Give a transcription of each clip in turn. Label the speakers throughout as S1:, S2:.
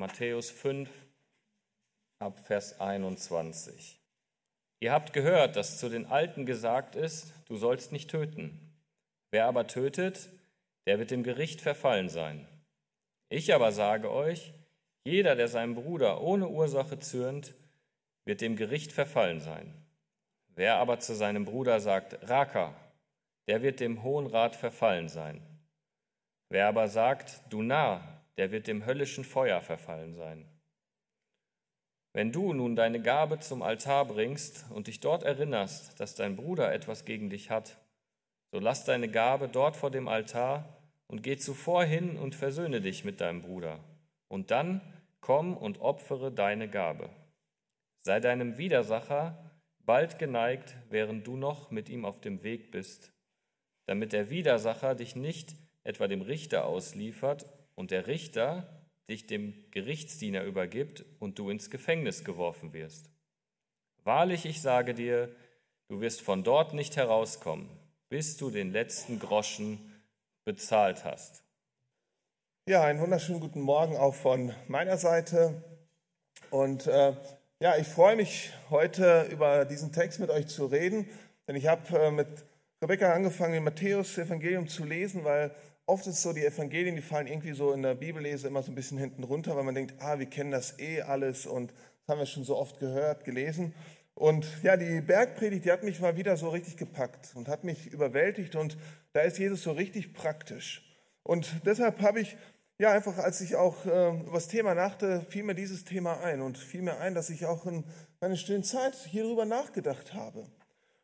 S1: Matthäus 5 ab Vers 21. Ihr habt gehört, dass zu den Alten gesagt ist, du sollst nicht töten. Wer aber tötet, der wird dem Gericht verfallen sein. Ich aber sage euch, jeder, der seinem Bruder ohne Ursache zürnt, wird dem Gericht verfallen sein. Wer aber zu seinem Bruder sagt, Raka, der wird dem Hohen Rat verfallen sein. Wer aber sagt, du Narr, der wird dem höllischen Feuer verfallen sein. Wenn du nun deine Gabe zum Altar bringst und dich dort erinnerst, dass dein Bruder etwas gegen dich hat, so lass deine Gabe dort vor dem Altar und geh zuvor hin und versöhne dich mit deinem Bruder. Und dann komm und opfere deine Gabe. Sei deinem Widersacher bald geneigt, während du noch mit ihm auf dem Weg bist, damit der Widersacher dich nicht etwa dem Richter ausliefert und der Richter dich dem Gerichtsdiener übergibt und du ins Gefängnis geworfen wirst. Wahrlich, ich sage dir, du wirst von dort nicht herauskommen, bis du den letzten Groschen bezahlt hast.
S2: Ja, einen wunderschönen guten Morgen auch von meiner Seite. Und äh, ja, ich freue mich heute über diesen Text mit euch zu reden, denn ich habe äh, mit Rebecca angefangen, den Matthäus-Evangelium zu lesen, weil oft ist es so, die Evangelien, die fallen irgendwie so in der Bibellese immer so ein bisschen hinten runter, weil man denkt, ah, wir kennen das eh alles und das haben wir schon so oft gehört, gelesen. Und ja, die Bergpredigt, die hat mich mal wieder so richtig gepackt und hat mich überwältigt und da ist Jesus so richtig praktisch. Und deshalb habe ich, ja, einfach als ich auch äh, über das Thema nachdachte, fiel mir dieses Thema ein und fiel mir ein, dass ich auch in meiner stillen Zeit hierüber nachgedacht habe.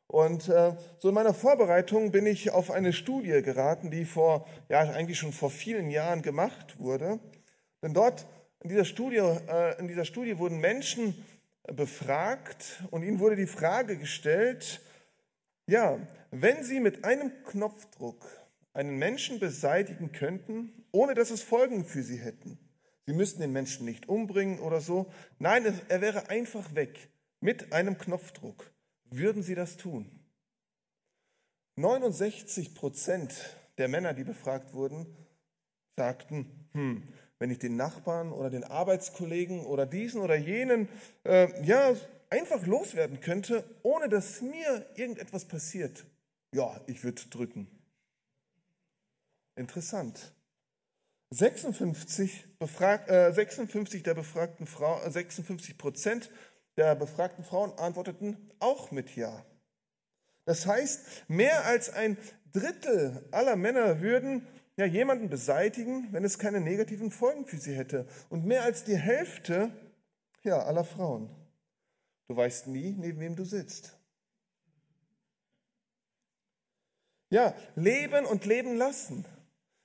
S2: Und äh, so in meiner Vorbereitung bin ich auf eine Studie geraten, die vor, ja, eigentlich schon vor vielen Jahren gemacht wurde. Denn dort in dieser Studie, äh, in dieser Studie wurden Menschen befragt und ihnen wurde die Frage gestellt, ja, wenn sie mit einem Knopfdruck einen Menschen beseitigen könnten, ohne dass es Folgen für sie hätten. Sie müssten den Menschen nicht umbringen oder so. Nein, er wäre einfach weg mit einem Knopfdruck würden sie das tun? 69 Prozent der Männer, die befragt wurden, sagten, hm, wenn ich den Nachbarn oder den Arbeitskollegen oder diesen oder jenen äh, ja einfach loswerden könnte, ohne dass mir irgendetwas passiert, ja, ich würde drücken. Interessant. 56, befrag, äh, 56 der befragten Frau, 56 Prozent der befragten Frauen antworteten auch mit Ja. Das heißt, mehr als ein Drittel aller Männer würden ja jemanden beseitigen, wenn es keine negativen Folgen für sie hätte. Und mehr als die Hälfte ja, aller Frauen. Du weißt nie, neben wem du sitzt. Ja, leben und leben lassen.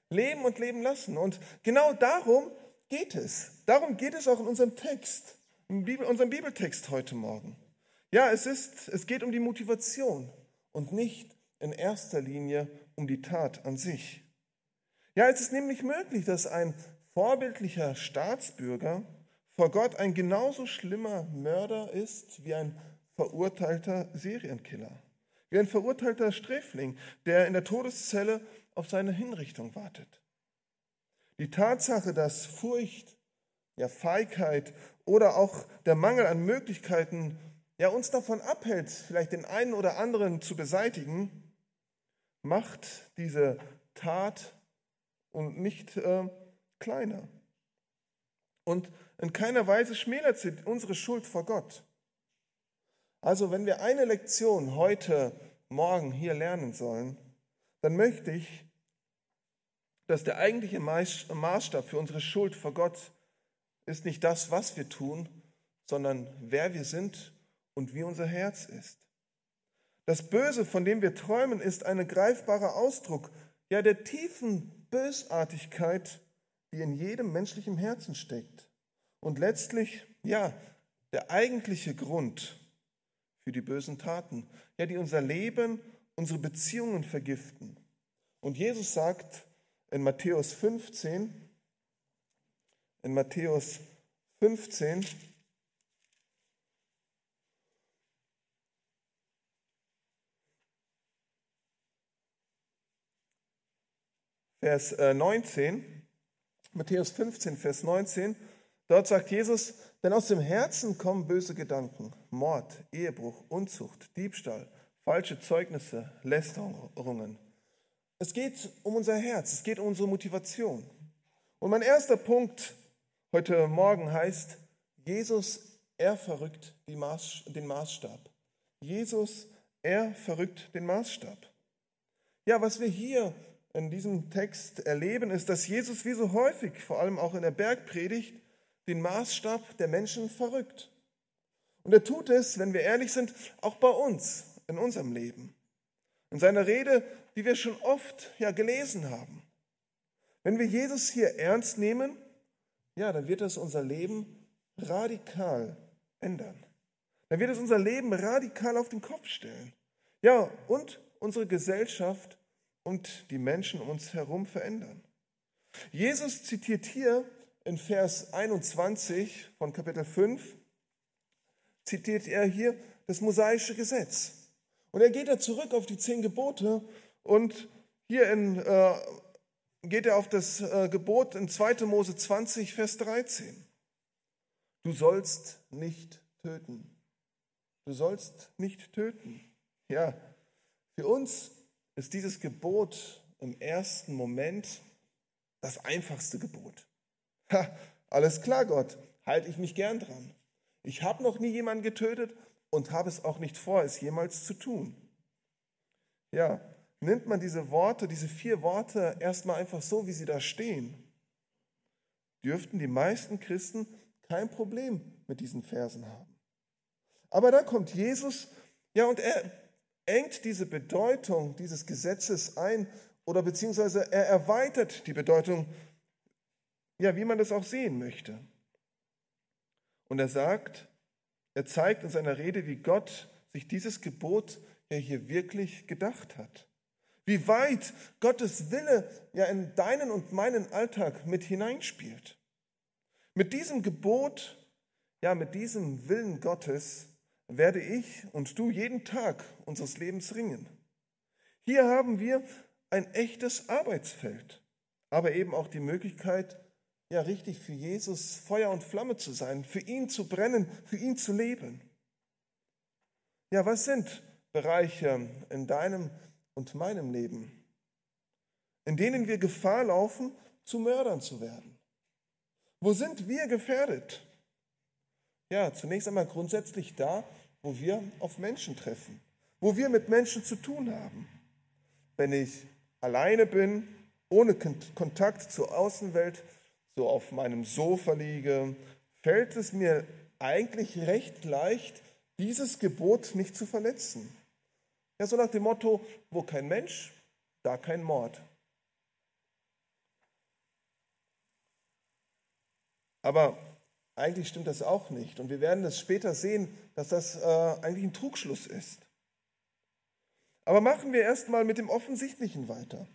S2: Leben und leben lassen. Und genau darum geht es. Darum geht es auch in unserem Text Bibel, unserem Bibeltext heute Morgen. Ja, es, ist, es geht um die Motivation und nicht in erster Linie um die Tat an sich. Ja, es ist nämlich möglich, dass ein vorbildlicher Staatsbürger vor Gott ein genauso schlimmer Mörder ist wie ein verurteilter Serienkiller, wie ein verurteilter Sträfling, der in der Todeszelle auf seine Hinrichtung wartet. Die Tatsache, dass Furcht, ja Feigheit oder auch der Mangel an Möglichkeiten ja uns davon abhält, vielleicht den einen oder anderen zu beseitigen, macht diese Tat und nicht äh, kleiner. Und in keiner Weise schmälert sie unsere Schuld vor Gott. Also wenn wir eine Lektion heute, morgen hier lernen sollen, dann möchte ich, dass der eigentliche Maßstab für unsere Schuld vor Gott ist nicht das, was wir tun, sondern wer wir sind und wie unser Herz ist. Das Böse, von dem wir träumen, ist ein greifbarer Ausdruck ja der tiefen Bösartigkeit, die in jedem menschlichen Herzen steckt. Und letztlich, ja, der eigentliche Grund für die bösen Taten, ja, die unser Leben, unsere Beziehungen vergiften. Und Jesus sagt in Matthäus 15, in Matthäus 15. Vers 19, äh, Matthäus 15, Vers 19, Dort sagt Jesus, denn aus dem Herzen kommen böse Gedanken, Mord, Ehebruch, Unzucht, Diebstahl, falsche Zeugnisse, Lästerungen. Es geht um unser Herz, es geht um unsere Motivation. Und mein erster Punkt heute Morgen heißt, Jesus, er verrückt Maß, den Maßstab. Jesus, er verrückt den Maßstab. Ja, was wir hier in diesem Text erleben, ist, dass Jesus wie so häufig, vor allem auch in der Bergpredigt, den Maßstab der Menschen verrückt. Und er tut es, wenn wir ehrlich sind, auch bei uns, in unserem Leben. In seiner Rede, die wir schon oft ja gelesen haben. Wenn wir Jesus hier ernst nehmen, ja, dann wird es unser Leben radikal ändern. Dann wird es unser Leben radikal auf den Kopf stellen. Ja, und unsere Gesellschaft und die Menschen um uns herum verändern. Jesus zitiert hier in Vers 21 von Kapitel 5 zitiert er hier das mosaische Gesetz. Und er geht da zurück auf die zehn Gebote und hier in, äh, geht er auf das äh, Gebot in 2. Mose 20, Vers 13. Du sollst nicht töten. Du sollst nicht töten. Ja, für uns ist dieses Gebot im ersten Moment das einfachste Gebot. Ha, alles klar, Gott, halte ich mich gern dran. Ich habe noch nie jemanden getötet und habe es auch nicht vor, es jemals zu tun. Ja, nimmt man diese Worte, diese vier Worte erstmal einfach so, wie sie da stehen, dürften die meisten Christen kein Problem mit diesen Versen haben. Aber dann kommt Jesus, ja, und er engt diese Bedeutung dieses Gesetzes ein oder beziehungsweise er erweitert die Bedeutung ja, wie man das auch sehen möchte. Und er sagt, er zeigt in seiner Rede, wie Gott sich dieses Gebot ja hier wirklich gedacht hat. Wie weit Gottes Wille ja in deinen und meinen Alltag mit hineinspielt. Mit diesem Gebot, ja, mit diesem Willen Gottes werde ich und du jeden Tag unseres Lebens ringen. Hier haben wir ein echtes Arbeitsfeld, aber eben auch die Möglichkeit, ja richtig für Jesus Feuer und Flamme zu sein, für ihn zu brennen, für ihn zu leben. Ja, was sind Bereiche in deinem und meinem Leben, in denen wir Gefahr laufen, zu Mördern zu werden? Wo sind wir gefährdet? Ja, zunächst einmal grundsätzlich da, wo wir auf Menschen treffen, wo wir mit Menschen zu tun haben. Wenn ich alleine bin, ohne Kontakt zur Außenwelt, so auf meinem Sofa liege, fällt es mir eigentlich recht leicht, dieses Gebot nicht zu verletzen. Ja, so nach dem Motto, wo kein Mensch, da kein Mord. Aber eigentlich stimmt das auch nicht. Und wir werden es später sehen, dass das äh, eigentlich ein Trugschluss ist. Aber machen wir erstmal mit dem Offensichtlichen weiter.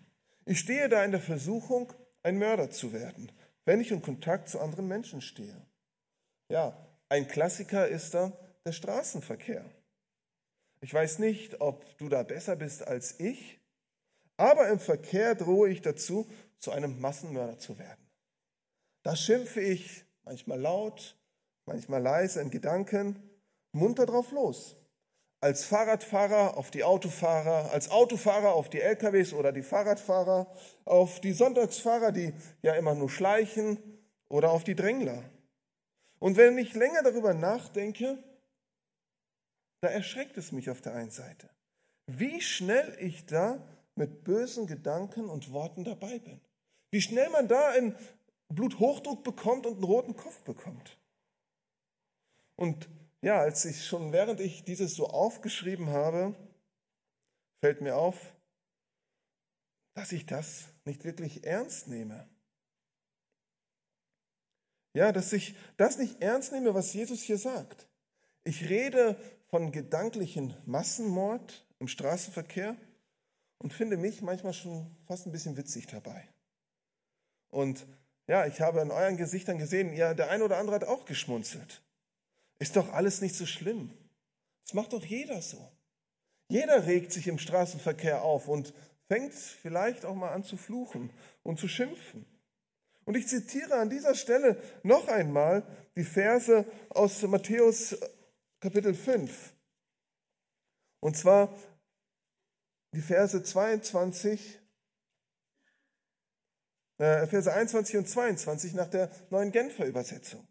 S2: Ich stehe da in der Versuchung, ein Mörder zu werden wenn ich in Kontakt zu anderen Menschen stehe. Ja, ein Klassiker ist da der Straßenverkehr. Ich weiß nicht, ob du da besser bist als ich, aber im Verkehr drohe ich dazu, zu einem Massenmörder zu werden. Da schimpfe ich manchmal laut, manchmal leise in Gedanken, munter drauf los als Fahrradfahrer auf die Autofahrer, als Autofahrer auf die LKWs oder die Fahrradfahrer, auf die Sonntagsfahrer, die ja immer nur schleichen oder auf die Drängler. Und wenn ich länger darüber nachdenke, da erschreckt es mich auf der einen Seite, wie schnell ich da mit bösen Gedanken und Worten dabei bin. Wie schnell man da einen Bluthochdruck bekommt und einen roten Kopf bekommt. Und ja, als ich schon während ich dieses so aufgeschrieben habe, fällt mir auf, dass ich das nicht wirklich ernst nehme. Ja, dass ich das nicht ernst nehme, was Jesus hier sagt. Ich rede von gedanklichen Massenmord im Straßenverkehr und finde mich manchmal schon fast ein bisschen witzig dabei. Und ja, ich habe in euren Gesichtern gesehen, ja, der eine oder andere hat auch geschmunzelt. Ist doch alles nicht so schlimm. Das macht doch jeder so. Jeder regt sich im Straßenverkehr auf und fängt vielleicht auch mal an zu fluchen und zu schimpfen. Und ich zitiere an dieser Stelle noch einmal die Verse aus Matthäus Kapitel 5. Und zwar die Verse 22, äh, Verse 21 und 22 nach der neuen Genfer Übersetzung.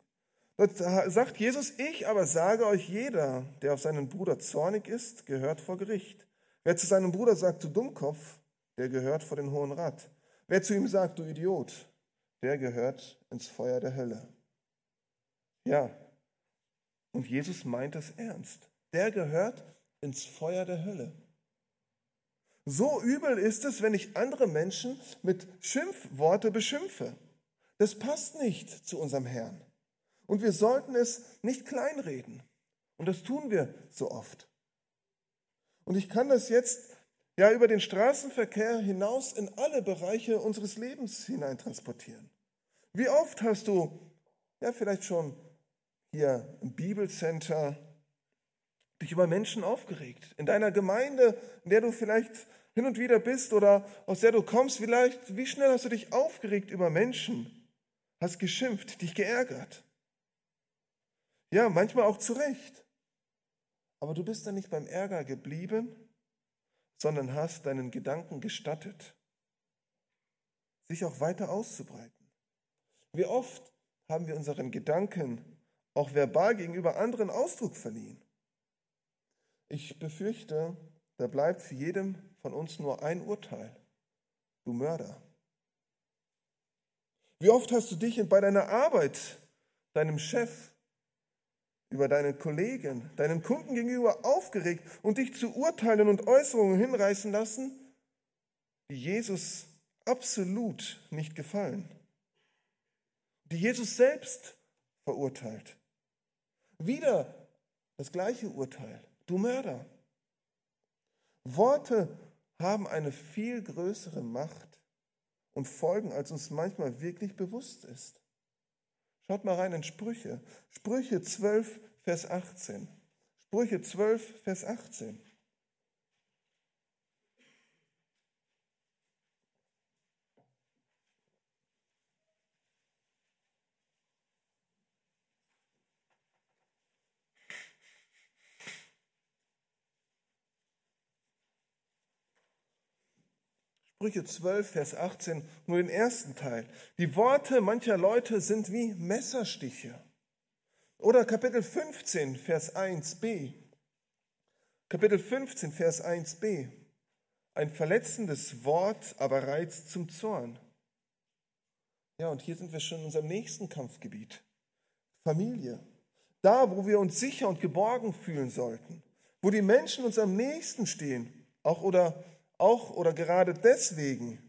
S2: Dort sagt Jesus, ich aber sage euch, jeder, der auf seinen Bruder zornig ist, gehört vor Gericht. Wer zu seinem Bruder sagt, du Dummkopf, der gehört vor den Hohen Rat. Wer zu ihm sagt, du Idiot, der gehört ins Feuer der Hölle. Ja, und Jesus meint es ernst. Der gehört ins Feuer der Hölle. So übel ist es, wenn ich andere Menschen mit Schimpfworte beschimpfe. Das passt nicht zu unserem Herrn. Und wir sollten es nicht kleinreden. Und das tun wir so oft. Und ich kann das jetzt ja über den Straßenverkehr hinaus in alle Bereiche unseres Lebens hineintransportieren. Wie oft hast du ja vielleicht schon hier im Bibelcenter dich über Menschen aufgeregt? In deiner Gemeinde, in der du vielleicht hin und wieder bist oder aus der du kommst, vielleicht, wie schnell hast du dich aufgeregt über Menschen? Hast geschimpft, dich geärgert? Ja, manchmal auch zu Recht. Aber du bist dann nicht beim Ärger geblieben, sondern hast deinen Gedanken gestattet, sich auch weiter auszubreiten. Wie oft haben wir unseren Gedanken auch verbal gegenüber anderen Ausdruck verliehen? Ich befürchte, da bleibt für jedem von uns nur ein Urteil. Du Mörder. Wie oft hast du dich bei deiner Arbeit, deinem Chef, über deine Kollegen, deinen Kunden gegenüber aufgeregt und dich zu Urteilen und Äußerungen hinreißen lassen, die Jesus absolut nicht gefallen, die Jesus selbst verurteilt. Wieder das gleiche Urteil, du Mörder. Worte haben eine viel größere Macht und Folgen, als uns manchmal wirklich bewusst ist. Schaut mal rein in Sprüche. Sprüche 12, Vers 18. Sprüche 12, Vers 18. Sprüche 12, Vers 18, nur den ersten Teil. Die Worte mancher Leute sind wie Messerstiche. Oder Kapitel 15, Vers 1b. Kapitel 15, Vers 1b. Ein verletzendes Wort aber reizt zum Zorn. Ja, und hier sind wir schon in unserem nächsten Kampfgebiet. Familie. Da, wo wir uns sicher und geborgen fühlen sollten. Wo die Menschen uns am nächsten stehen. Auch oder auch oder gerade deswegen,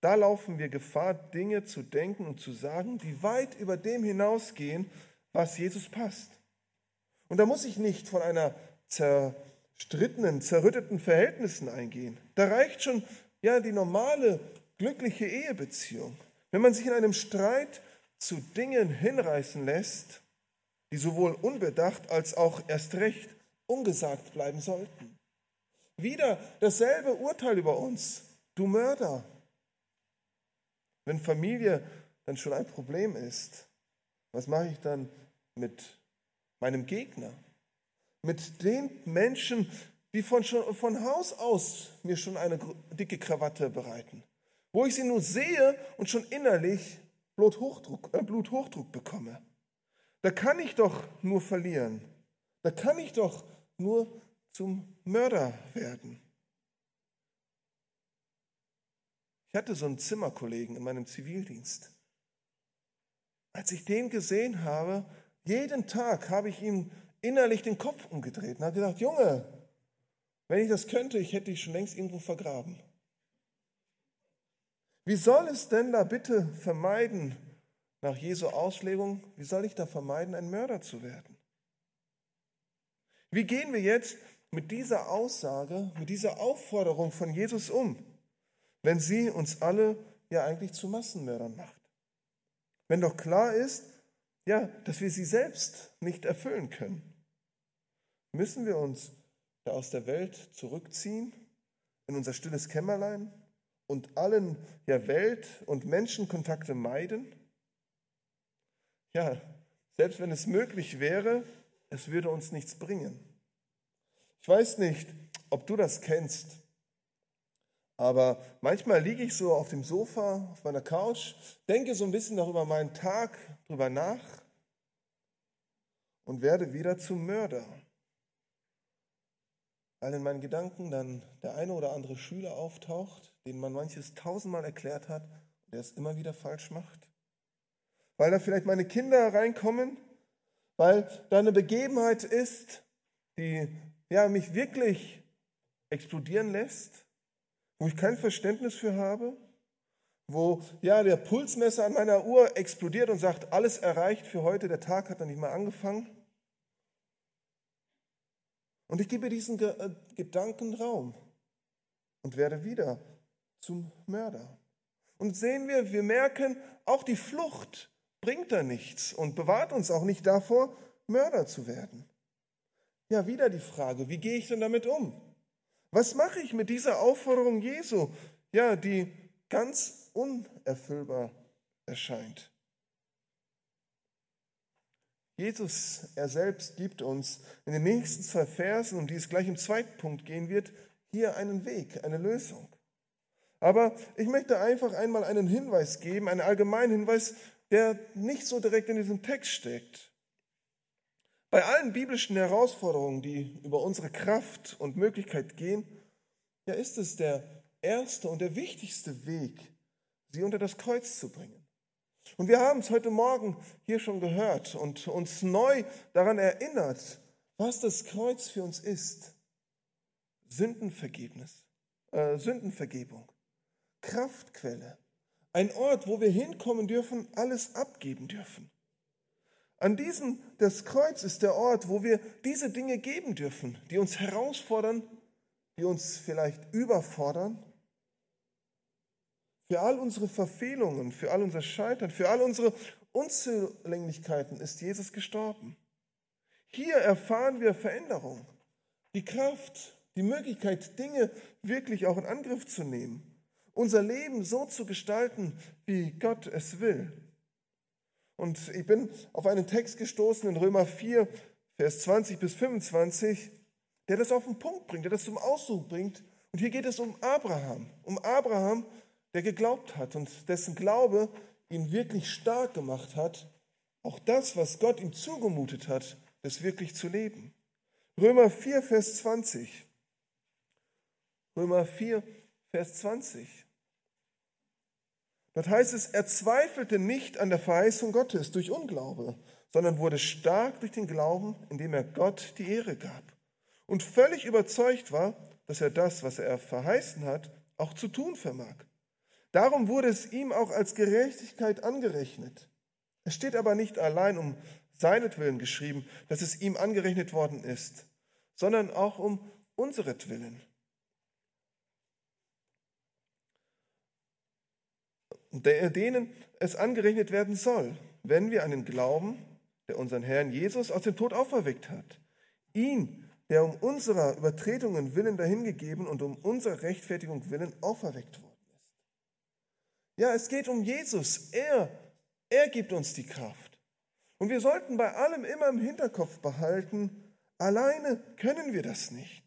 S2: da laufen wir Gefahr, Dinge zu denken und zu sagen, die weit über dem hinausgehen, was Jesus passt. Und da muss ich nicht von einer zerstrittenen, zerrütteten Verhältnissen eingehen. Da reicht schon ja die normale glückliche Ehebeziehung. Wenn man sich in einem Streit zu Dingen hinreißen lässt, die sowohl unbedacht als auch erst recht ungesagt bleiben sollten. Wieder dasselbe Urteil über uns. Du Mörder. Wenn Familie dann schon ein Problem ist, was mache ich dann mit meinem Gegner? Mit den Menschen, die von, schon, von Haus aus mir schon eine dicke Krawatte bereiten. Wo ich sie nur sehe und schon innerlich Bluthochdruck, äh, Bluthochdruck bekomme. Da kann ich doch nur verlieren. Da kann ich doch nur zum Mörder werden. Ich hatte so einen Zimmerkollegen in meinem Zivildienst. Als ich den gesehen habe, jeden Tag habe ich ihm innerlich den Kopf umgedreht und habe gesagt, Junge, wenn ich das könnte, ich hätte dich schon längst irgendwo vergraben. Wie soll es denn da bitte vermeiden, nach Jesu Auslegung, wie soll ich da vermeiden, ein Mörder zu werden? Wie gehen wir jetzt mit dieser Aussage, mit dieser Aufforderung von Jesus um, wenn sie uns alle ja eigentlich zu Massenmördern macht? Wenn doch klar ist, ja, dass wir sie selbst nicht erfüllen können. Müssen wir uns da aus der Welt zurückziehen, in unser stilles Kämmerlein und allen ja, Welt- und Menschenkontakte meiden? Ja, selbst wenn es möglich wäre, es würde uns nichts bringen. Ich weiß nicht, ob du das kennst, aber manchmal liege ich so auf dem Sofa, auf meiner Couch, denke so ein bisschen darüber meinen Tag, darüber nach und werde wieder zum Mörder. Weil in meinen Gedanken dann der eine oder andere Schüler auftaucht, den man manches tausendmal erklärt hat, der es immer wieder falsch macht. Weil da vielleicht meine Kinder reinkommen, weil da eine Begebenheit ist, die ja, mich wirklich explodieren lässt, wo ich kein Verständnis für habe, wo ja der Pulsmesser an meiner Uhr explodiert und sagt, alles erreicht für heute, der Tag hat noch nicht mal angefangen. Und ich gebe diesen äh, Gedanken Raum und werde wieder zum Mörder. Und sehen wir, wir merken, auch die Flucht bringt da nichts und bewahrt uns auch nicht davor, Mörder zu werden. Ja, wieder die Frage, wie gehe ich denn damit um? Was mache ich mit dieser Aufforderung Jesu, ja, die ganz unerfüllbar erscheint? Jesus, er selbst gibt uns in den nächsten zwei Versen, um die es gleich im zweiten Punkt gehen wird, hier einen Weg, eine Lösung. Aber ich möchte einfach einmal einen Hinweis geben, einen allgemeinen Hinweis, der nicht so direkt in diesem Text steckt. Bei allen biblischen Herausforderungen, die über unsere Kraft und Möglichkeit gehen, ja ist es der erste und der wichtigste Weg, sie unter das Kreuz zu bringen. Und wir haben es heute Morgen hier schon gehört und uns neu daran erinnert, was das Kreuz für uns ist. Sündenvergebnis, äh, Sündenvergebung, Kraftquelle, ein Ort, wo wir hinkommen dürfen, alles abgeben dürfen. An diesem, das Kreuz ist der Ort, wo wir diese Dinge geben dürfen, die uns herausfordern, die uns vielleicht überfordern für all unsere Verfehlungen, für all unser Scheitern, für all unsere Unzulänglichkeiten ist Jesus gestorben. Hier erfahren wir Veränderung, die Kraft, die Möglichkeit, Dinge wirklich auch in Angriff zu nehmen, unser Leben so zu gestalten, wie Gott es will. Und ich bin auf einen Text gestoßen in Römer 4, Vers 20 bis 25, der das auf den Punkt bringt, der das zum Ausdruck bringt. Und hier geht es um Abraham, um Abraham, der geglaubt hat und dessen Glaube ihn wirklich stark gemacht hat, auch das, was Gott ihm zugemutet hat, das wirklich zu leben. Römer 4, Vers 20. Römer 4, Vers 20. Dort heißt es, er zweifelte nicht an der Verheißung Gottes durch Unglaube, sondern wurde stark durch den Glauben, indem er Gott die Ehre gab und völlig überzeugt war, dass er das, was er verheißen hat, auch zu tun vermag. Darum wurde es ihm auch als Gerechtigkeit angerechnet. Es steht aber nicht allein um seinetwillen geschrieben, dass es ihm angerechnet worden ist, sondern auch um unseretwillen. Denen es angerechnet werden soll, wenn wir an den Glauben, der unseren Herrn Jesus aus dem Tod auferweckt hat. Ihn, der um unserer Übertretungen willen dahingegeben und um unserer Rechtfertigung willen auferweckt wurde. Ja, es geht um Jesus. Er, er gibt uns die Kraft. Und wir sollten bei allem immer im Hinterkopf behalten, alleine können wir das nicht.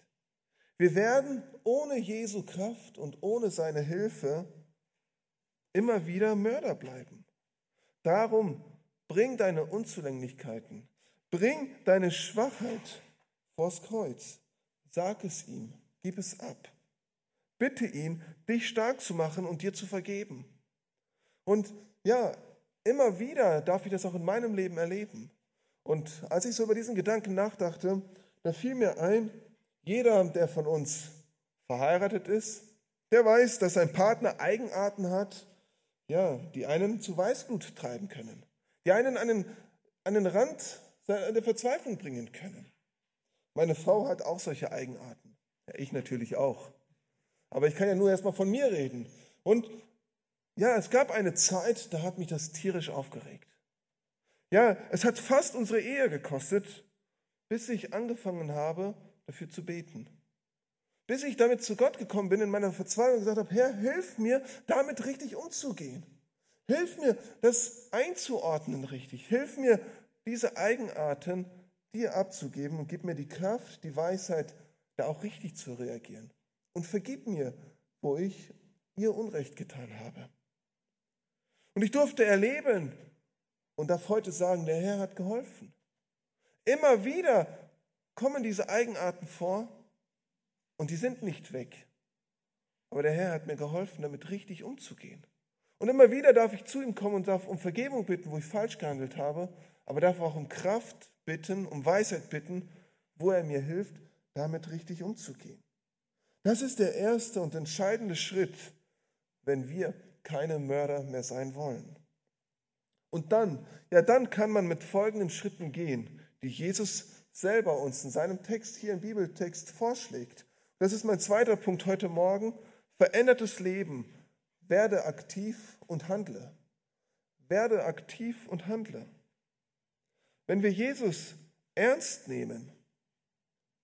S2: Wir werden ohne Jesu Kraft und ohne seine Hilfe immer wieder Mörder bleiben. Darum bring deine Unzulänglichkeiten, bring deine Schwachheit vors Kreuz. Sag es ihm, gib es ab. Bitte ihn, dich stark zu machen und dir zu vergeben. Und ja, immer wieder darf ich das auch in meinem Leben erleben. Und als ich so über diesen Gedanken nachdachte, da fiel mir ein, jeder, der von uns verheiratet ist, der weiß, dass sein Partner Eigenarten hat, ja, die einen zu Weißblut treiben können, die einen an den, an den Rand der Verzweiflung bringen können. Meine Frau hat auch solche Eigenarten. Ja, ich natürlich auch. Aber ich kann ja nur erstmal von mir reden. Und ja, es gab eine Zeit, da hat mich das tierisch aufgeregt. Ja, es hat fast unsere Ehe gekostet, bis ich angefangen habe, dafür zu beten. Bis ich damit zu Gott gekommen bin in meiner Verzweiflung und gesagt habe, Herr, hilf mir, damit richtig umzugehen. Hilf mir, das einzuordnen richtig. Hilf mir, diese Eigenarten dir abzugeben und gib mir die Kraft, die Weisheit, da auch richtig zu reagieren. Und vergib mir, wo ich ihr Unrecht getan habe. Und ich durfte erleben und darf heute sagen, der Herr hat geholfen. Immer wieder kommen diese Eigenarten vor und die sind nicht weg. Aber der Herr hat mir geholfen, damit richtig umzugehen. Und immer wieder darf ich zu ihm kommen und darf um Vergebung bitten, wo ich falsch gehandelt habe, aber darf auch um Kraft bitten, um Weisheit bitten, wo er mir hilft, damit richtig umzugehen. Das ist der erste und entscheidende Schritt, wenn wir keine Mörder mehr sein wollen. Und dann, ja, dann kann man mit folgenden Schritten gehen, die Jesus selber uns in seinem Text hier im Bibeltext vorschlägt. Das ist mein zweiter Punkt heute Morgen. Verändertes Leben. Werde aktiv und handle. Werde aktiv und handle. Wenn wir Jesus ernst nehmen,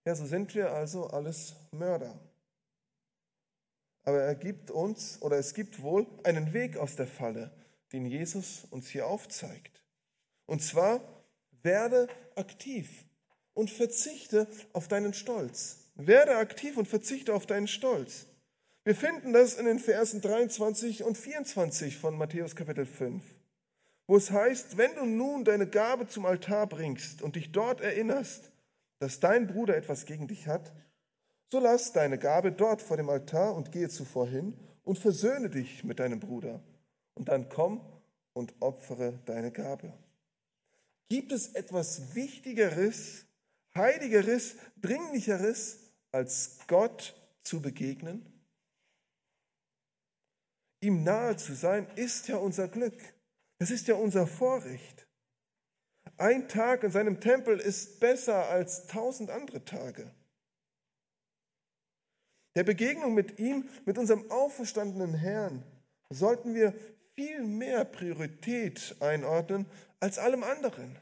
S2: ja, so sind wir also alles Mörder. Aber er gibt uns, oder es gibt wohl einen Weg aus der Falle, den Jesus uns hier aufzeigt. Und zwar, werde aktiv und verzichte auf deinen Stolz. Werde aktiv und verzichte auf deinen Stolz. Wir finden das in den Versen 23 und 24 von Matthäus Kapitel 5, wo es heißt, wenn du nun deine Gabe zum Altar bringst und dich dort erinnerst, dass dein Bruder etwas gegen dich hat, so lass deine Gabe dort vor dem Altar und gehe zuvor hin und versöhne dich mit deinem Bruder. Und dann komm und opfere deine Gabe. Gibt es etwas Wichtigeres, Heiligeres, Dringlicheres, als Gott zu begegnen? Ihm nahe zu sein, ist ja unser Glück. Das ist ja unser Vorrecht. Ein Tag in seinem Tempel ist besser als tausend andere Tage. Der Begegnung mit ihm, mit unserem auferstandenen Herrn, sollten wir viel mehr Priorität einordnen als allem anderen.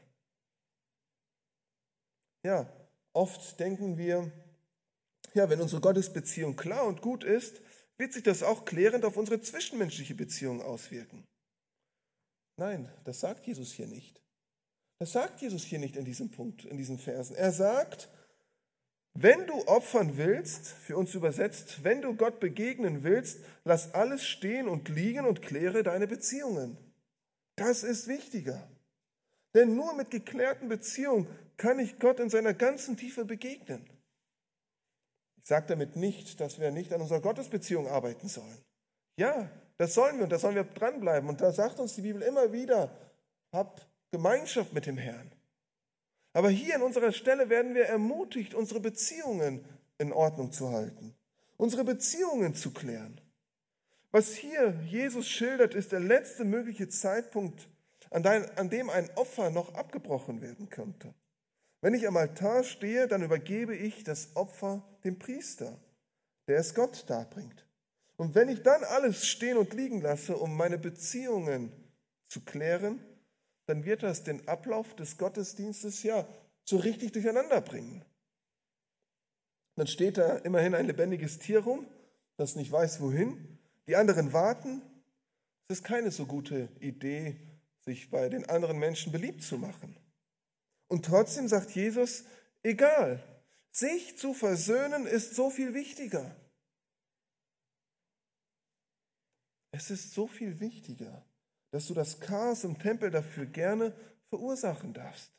S2: Ja, oft denken wir, ja, wenn unsere Gottesbeziehung klar und gut ist, wird sich das auch klärend auf unsere zwischenmenschliche Beziehung auswirken. Nein, das sagt Jesus hier nicht. Das sagt Jesus hier nicht in diesem Punkt, in diesen Versen. Er sagt, wenn du opfern willst, für uns übersetzt, wenn du Gott begegnen willst, lass alles stehen und liegen und kläre deine Beziehungen. Das ist wichtiger. Denn nur mit geklärten Beziehungen kann ich Gott in seiner ganzen Tiefe begegnen. Ich sage damit nicht, dass wir nicht an unserer Gottesbeziehung arbeiten sollen. Ja, das sollen wir und da sollen wir dranbleiben. Und da sagt uns die Bibel immer wieder, hab Gemeinschaft mit dem Herrn. Aber hier an unserer Stelle werden wir ermutigt, unsere Beziehungen in Ordnung zu halten, unsere Beziehungen zu klären. Was hier Jesus schildert, ist der letzte mögliche Zeitpunkt, an, dem ein Opfer noch abgebrochen werden könnte. Wenn ich am Altar stehe, dann übergebe ich das Opfer dem Priester, der es Gott darbringt. Und wenn ich dann alles stehen und liegen lasse, um meine Beziehungen zu klären, dann wird das den Ablauf des Gottesdienstes ja so richtig durcheinander bringen. Dann steht da immerhin ein lebendiges Tier rum, das nicht weiß wohin. Die anderen warten. Es ist keine so gute Idee, sich bei den anderen Menschen beliebt zu machen. Und trotzdem sagt Jesus, egal, sich zu versöhnen ist so viel wichtiger. Es ist so viel wichtiger dass du das Chaos im Tempel dafür gerne verursachen darfst.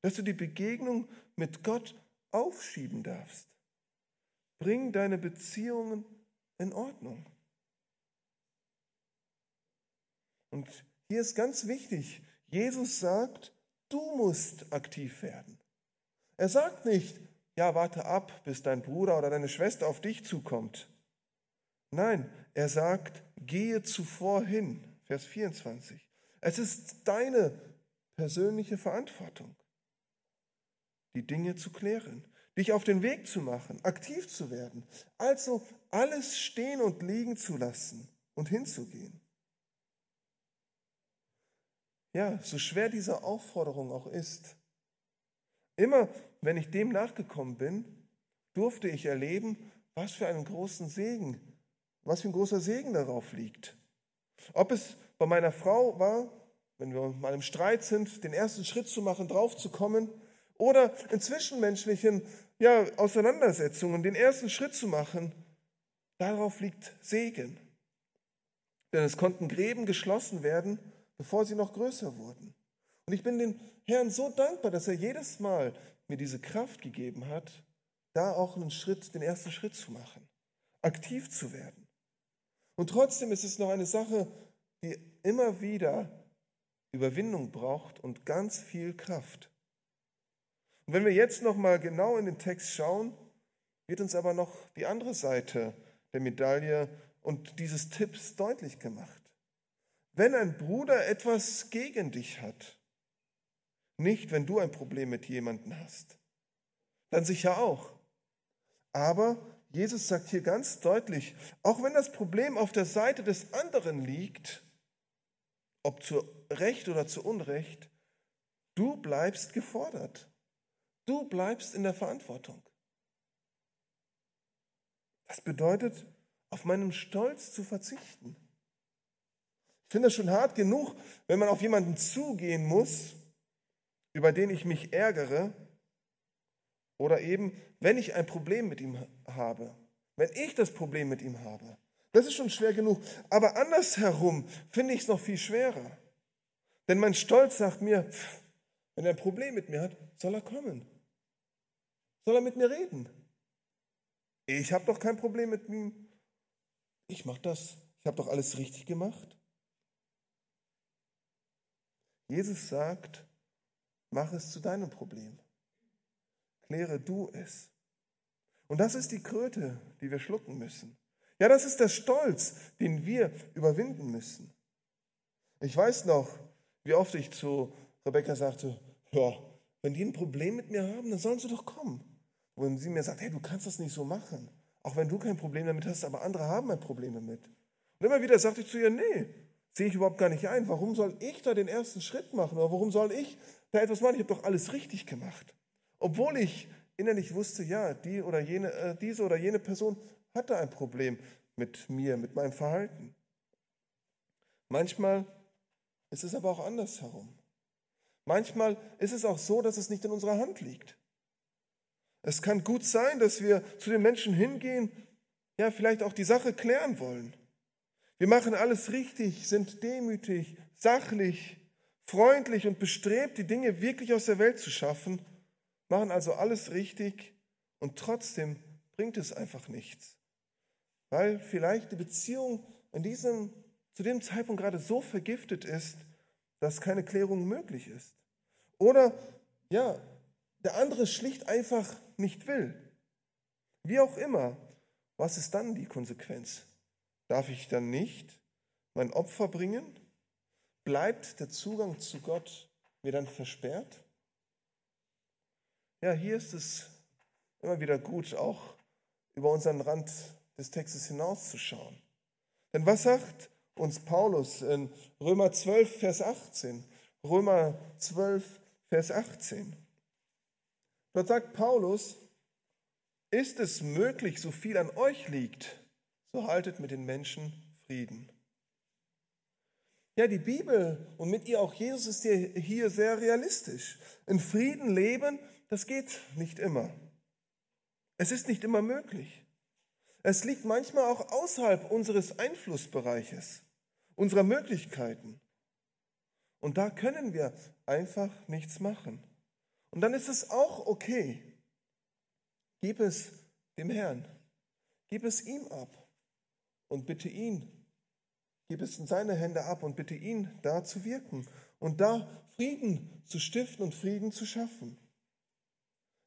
S2: Dass du die Begegnung mit Gott aufschieben darfst. Bring deine Beziehungen in Ordnung. Und hier ist ganz wichtig, Jesus sagt, du musst aktiv werden. Er sagt nicht, ja, warte ab, bis dein Bruder oder deine Schwester auf dich zukommt. Nein, er sagt, gehe zuvor hin. Vers 24. Es ist deine persönliche Verantwortung, die Dinge zu klären, dich auf den Weg zu machen, aktiv zu werden, also alles stehen und liegen zu lassen und hinzugehen. Ja, so schwer diese Aufforderung auch ist, immer wenn ich dem nachgekommen bin, durfte ich erleben, was für einen großen Segen, was für ein großer Segen darauf liegt. Ob es bei meiner Frau war, wenn wir mal im Streit sind, den ersten Schritt zu machen, draufzukommen, oder in zwischenmenschlichen ja, Auseinandersetzungen den ersten Schritt zu machen, darauf liegt Segen. Denn es konnten Gräben geschlossen werden, bevor sie noch größer wurden. Und ich bin dem Herrn so dankbar, dass er jedes Mal mir diese Kraft gegeben hat, da auch einen Schritt, den ersten Schritt zu machen, aktiv zu werden. Und trotzdem ist es noch eine Sache, die immer wieder Überwindung braucht und ganz viel Kraft. Und wenn wir jetzt noch mal genau in den Text schauen, wird uns aber noch die andere Seite der Medaille und dieses Tipps deutlich gemacht. Wenn ein Bruder etwas gegen dich hat, nicht wenn du ein Problem mit jemandem hast, dann sicher auch. Aber Jesus sagt hier ganz deutlich, auch wenn das Problem auf der Seite des anderen liegt, ob zu Recht oder zu Unrecht, du bleibst gefordert. Du bleibst in der Verantwortung. Das bedeutet, auf meinen Stolz zu verzichten. Ich finde es schon hart genug, wenn man auf jemanden zugehen muss, über den ich mich ärgere, oder eben, wenn ich ein Problem mit ihm habe, wenn ich das Problem mit ihm habe. Das ist schon schwer genug. Aber andersherum finde ich es noch viel schwerer. Denn mein Stolz sagt mir, wenn er ein Problem mit mir hat, soll er kommen. Soll er mit mir reden? Ich habe doch kein Problem mit ihm. Ich mache das. Ich habe doch alles richtig gemacht. Jesus sagt, mach es zu deinem Problem. Kläre du es. Und das ist die Kröte, die wir schlucken müssen. Ja, das ist der Stolz, den wir überwinden müssen. Ich weiß noch, wie oft ich zu Rebecca sagte, ja, wenn die ein Problem mit mir haben, dann sollen sie doch kommen. Wenn sie mir sagt, hey, du kannst das nicht so machen. Auch wenn du kein Problem damit hast, aber andere haben ein Problem damit. Und immer wieder sagte ich zu ihr, nee, sehe ich überhaupt gar nicht ein. Warum soll ich da den ersten Schritt machen? Oder warum soll ich da etwas machen? Ich habe doch alles richtig gemacht. Obwohl ich innerlich wusste, ja, die oder jene, äh, diese oder jene Person hatte ein Problem mit mir, mit meinem Verhalten. Manchmal ist es aber auch andersherum. Manchmal ist es auch so, dass es nicht in unserer Hand liegt. Es kann gut sein, dass wir zu den Menschen hingehen, ja, vielleicht auch die Sache klären wollen. Wir machen alles richtig, sind demütig, sachlich, freundlich und bestrebt, die Dinge wirklich aus der Welt zu schaffen, machen also alles richtig und trotzdem bringt es einfach nichts. Weil vielleicht die Beziehung in diesem, zu dem Zeitpunkt gerade so vergiftet ist, dass keine Klärung möglich ist. Oder ja, der andere schlicht einfach nicht will. Wie auch immer, was ist dann die Konsequenz? Darf ich dann nicht mein Opfer bringen? Bleibt der Zugang zu Gott mir dann versperrt? Ja, hier ist es immer wieder gut, auch über unseren Rand des Textes hinauszuschauen. Denn was sagt uns Paulus in Römer 12, Vers 18? Römer 12, Vers 18. Dort sagt Paulus, ist es möglich, so viel an euch liegt, so haltet mit den Menschen Frieden. Ja, die Bibel und mit ihr auch Jesus ist hier sehr realistisch. In Frieden leben, das geht nicht immer. Es ist nicht immer möglich. Es liegt manchmal auch außerhalb unseres Einflussbereiches, unserer Möglichkeiten. Und da können wir einfach nichts machen. Und dann ist es auch okay. Gib es dem Herrn. Gib es ihm ab und bitte ihn. Gib es in seine Hände ab und bitte ihn, da zu wirken und da Frieden zu stiften und Frieden zu schaffen.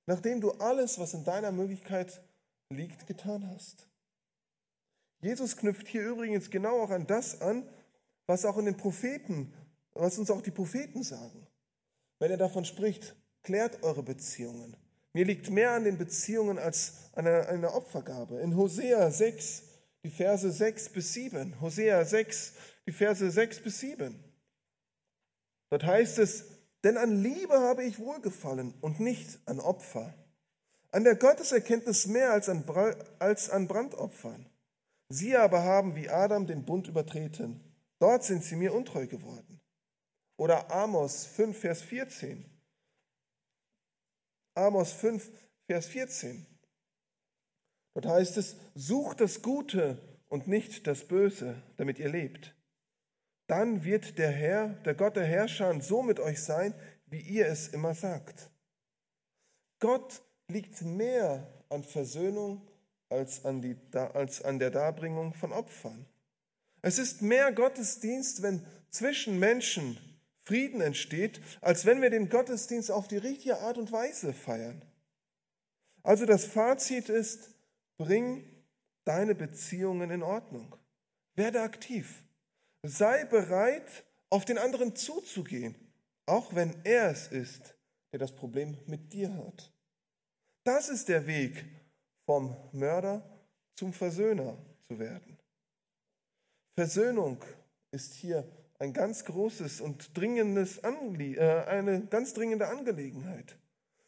S2: Nachdem du alles, was in deiner Möglichkeit liegt, getan hast. Jesus knüpft hier übrigens genau auch an das an, was auch in den Propheten, was uns auch die Propheten sagen. Wenn er davon spricht, Klärt eure Beziehungen. Mir liegt mehr an den Beziehungen als an einer, Opfergabe. In Hosea 6, die Verse 6 bis 7. Hosea 6, die Verse 6 bis 7. Dort heißt es, denn an Liebe habe ich wohlgefallen und nicht an Opfer. an der Gotteserkenntnis mehr als an, als an Brandopfern. Sie aber haben wie Adam den Bund übertreten. Dort sind sie mir untreu geworden. Oder Amos 5, Vers 14. Amos 5, Vers 14. Dort heißt es, sucht das Gute und nicht das Böse, damit ihr lebt. Dann wird der Herr, der Gott der Herrscher, so mit euch sein, wie ihr es immer sagt. Gott liegt mehr an Versöhnung als an, die, als an der Darbringung von Opfern. Es ist mehr Gottesdienst, wenn zwischen Menschen Frieden entsteht, als wenn wir den Gottesdienst auf die richtige Art und Weise feiern. Also das Fazit ist, bring deine Beziehungen in Ordnung. Werde aktiv. Sei bereit, auf den anderen zuzugehen, auch wenn er es ist, der das Problem mit dir hat. Das ist der Weg vom Mörder zum Versöhner zu werden. Versöhnung ist hier ein ganz großes und dringendes Anlie äh, eine ganz dringende Angelegenheit.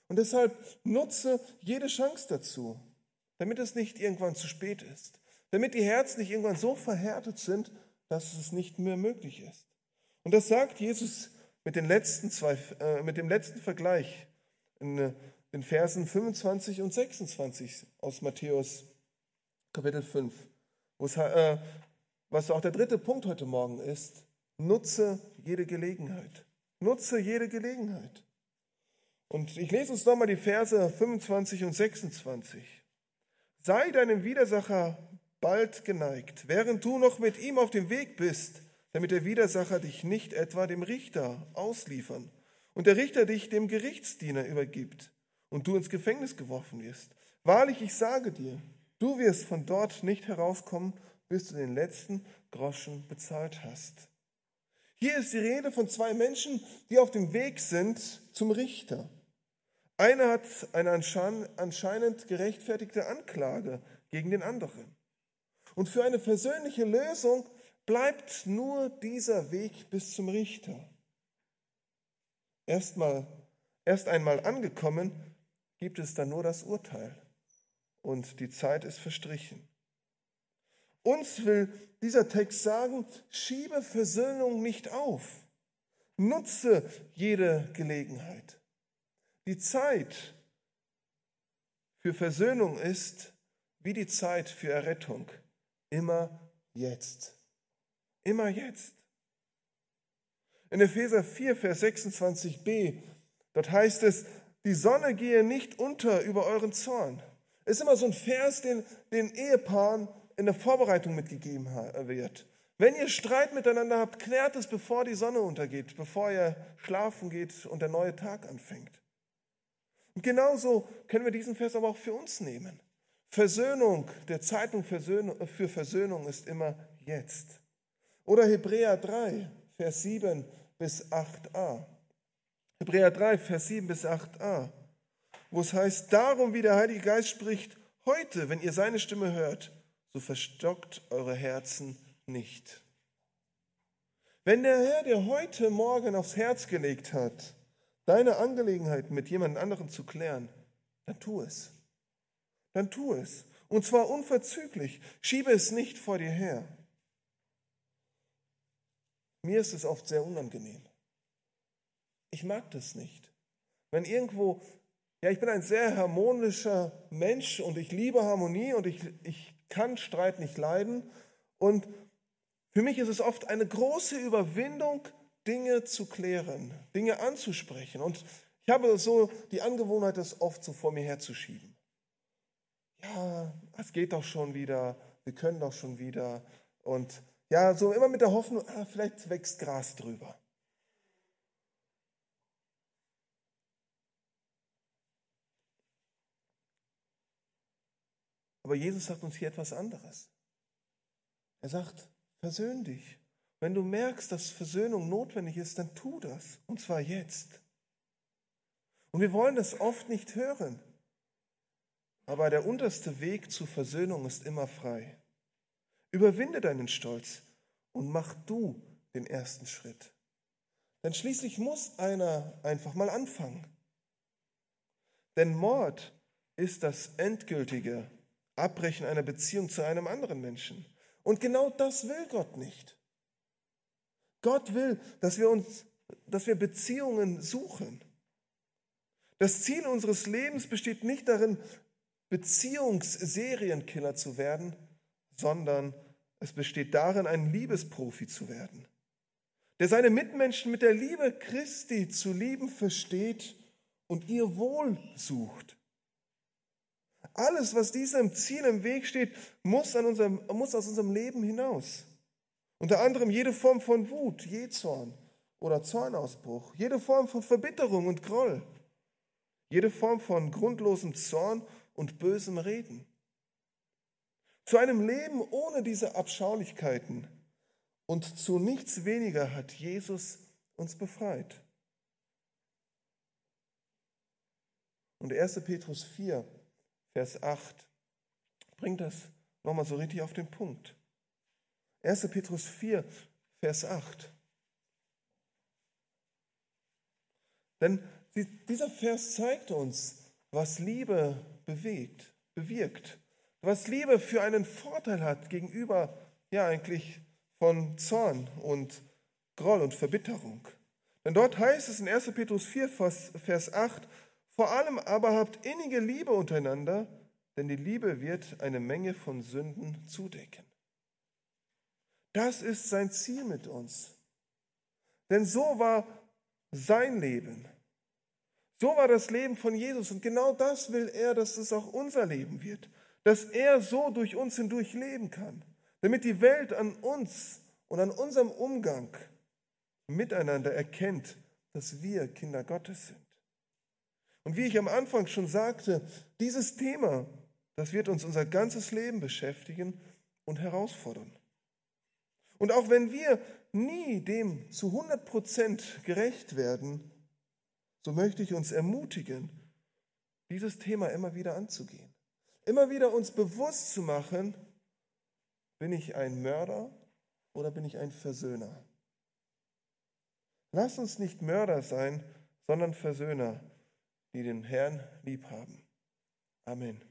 S2: Und deshalb nutze jede Chance dazu, damit es nicht irgendwann zu spät ist, damit die Herzen nicht irgendwann so verhärtet sind, dass es nicht mehr möglich ist. Und das sagt Jesus mit, den letzten zwei, äh, mit dem letzten Vergleich in äh, den Versen 25 und 26 aus Matthäus Kapitel 5, äh, was auch der dritte Punkt heute Morgen ist. Nutze jede Gelegenheit. Nutze jede Gelegenheit. Und ich lese uns nochmal die Verse 25 und 26. Sei deinem Widersacher bald geneigt, während du noch mit ihm auf dem Weg bist, damit der Widersacher dich nicht etwa dem Richter ausliefern und der Richter dich dem Gerichtsdiener übergibt und du ins Gefängnis geworfen wirst. Wahrlich, ich sage dir, du wirst von dort nicht herauskommen, bis du den letzten Groschen bezahlt hast. Hier ist die Rede von zwei Menschen, die auf dem Weg sind zum Richter. Einer hat eine anscheinend gerechtfertigte Anklage gegen den anderen. Und für eine persönliche Lösung bleibt nur dieser Weg bis zum Richter. Erstmal, erst einmal angekommen, gibt es dann nur das Urteil und die Zeit ist verstrichen. Uns will dieser Text sagen, schiebe Versöhnung nicht auf. Nutze jede Gelegenheit. Die Zeit für Versöhnung ist wie die Zeit für Errettung. Immer jetzt. Immer jetzt. In Epheser 4, Vers 26b, dort heißt es, die Sonne gehe nicht unter über euren Zorn. Ist immer so ein Vers, den den Ehepaaren in der Vorbereitung mitgegeben wird. Wenn ihr Streit miteinander habt, klärt es, bevor die Sonne untergeht, bevor ihr schlafen geht und der neue Tag anfängt. Und genauso können wir diesen Vers aber auch für uns nehmen. Versöhnung, der Zeitpunkt für Versöhnung ist immer jetzt. Oder Hebräer 3, Vers 7 bis 8a. Hebräer 3, Vers 7 bis 8a, wo es heißt, darum wie der Heilige Geist spricht, heute, wenn ihr seine Stimme hört, so verstockt eure Herzen nicht. Wenn der Herr dir heute Morgen aufs Herz gelegt hat, deine Angelegenheiten mit jemand anderem zu klären, dann tu es. Dann tu es. Und zwar unverzüglich. Schiebe es nicht vor dir her. Mir ist es oft sehr unangenehm. Ich mag das nicht. Wenn irgendwo, ja, ich bin ein sehr harmonischer Mensch und ich liebe Harmonie und ich, ich kann Streit nicht leiden. Und für mich ist es oft eine große Überwindung, Dinge zu klären, Dinge anzusprechen. Und ich habe so die Angewohnheit, das oft so vor mir herzuschieben. Ja, es geht doch schon wieder, wir können doch schon wieder. Und ja, so immer mit der Hoffnung, ah, vielleicht wächst Gras drüber. Aber Jesus sagt uns hier etwas anderes. Er sagt, versöhn dich. Wenn du merkst, dass Versöhnung notwendig ist, dann tu das. Und zwar jetzt. Und wir wollen das oft nicht hören. Aber der unterste Weg zur Versöhnung ist immer frei. Überwinde deinen Stolz und mach du den ersten Schritt. Denn schließlich muss einer einfach mal anfangen. Denn Mord ist das endgültige Abbrechen einer Beziehung zu einem anderen Menschen. Und genau das will Gott nicht. Gott will, dass wir uns, dass wir Beziehungen suchen. Das Ziel unseres Lebens besteht nicht darin, Beziehungsserienkiller zu werden, sondern es besteht darin, ein Liebesprofi zu werden, der seine Mitmenschen mit der Liebe Christi zu lieben versteht und ihr Wohl sucht. Alles, was diesem Ziel im Weg steht, muss, unserem, muss aus unserem Leben hinaus. Unter anderem jede Form von Wut, Jezorn oder Zornausbruch, jede Form von Verbitterung und Groll, jede Form von grundlosem Zorn und bösem Reden. Zu einem Leben ohne diese Abschaulichkeiten und zu nichts weniger hat Jesus uns befreit. Und 1. Petrus 4, Vers 8 bringt das nochmal so richtig auf den Punkt. 1. Petrus 4, Vers 8. Denn dieser Vers zeigt uns, was Liebe bewegt, bewirkt, was Liebe für einen Vorteil hat gegenüber, ja eigentlich von Zorn und Groll und Verbitterung. Denn dort heißt es in 1. Petrus 4, Vers 8, vor allem aber habt innige Liebe untereinander, denn die Liebe wird eine Menge von Sünden zudecken. Das ist sein Ziel mit uns. Denn so war sein Leben. So war das Leben von Jesus. Und genau das will er, dass es auch unser Leben wird. Dass er so durch uns hindurch leben kann. Damit die Welt an uns und an unserem Umgang miteinander erkennt, dass wir Kinder Gottes sind. Und wie ich am Anfang schon sagte, dieses Thema, das wird uns unser ganzes Leben beschäftigen und herausfordern. Und auch wenn wir nie dem zu 100 Prozent gerecht werden, so möchte ich uns ermutigen, dieses Thema immer wieder anzugehen. Immer wieder uns bewusst zu machen, bin ich ein Mörder oder bin ich ein Versöhner? Lass uns nicht Mörder sein, sondern Versöhner die den Herrn lieb haben. Amen.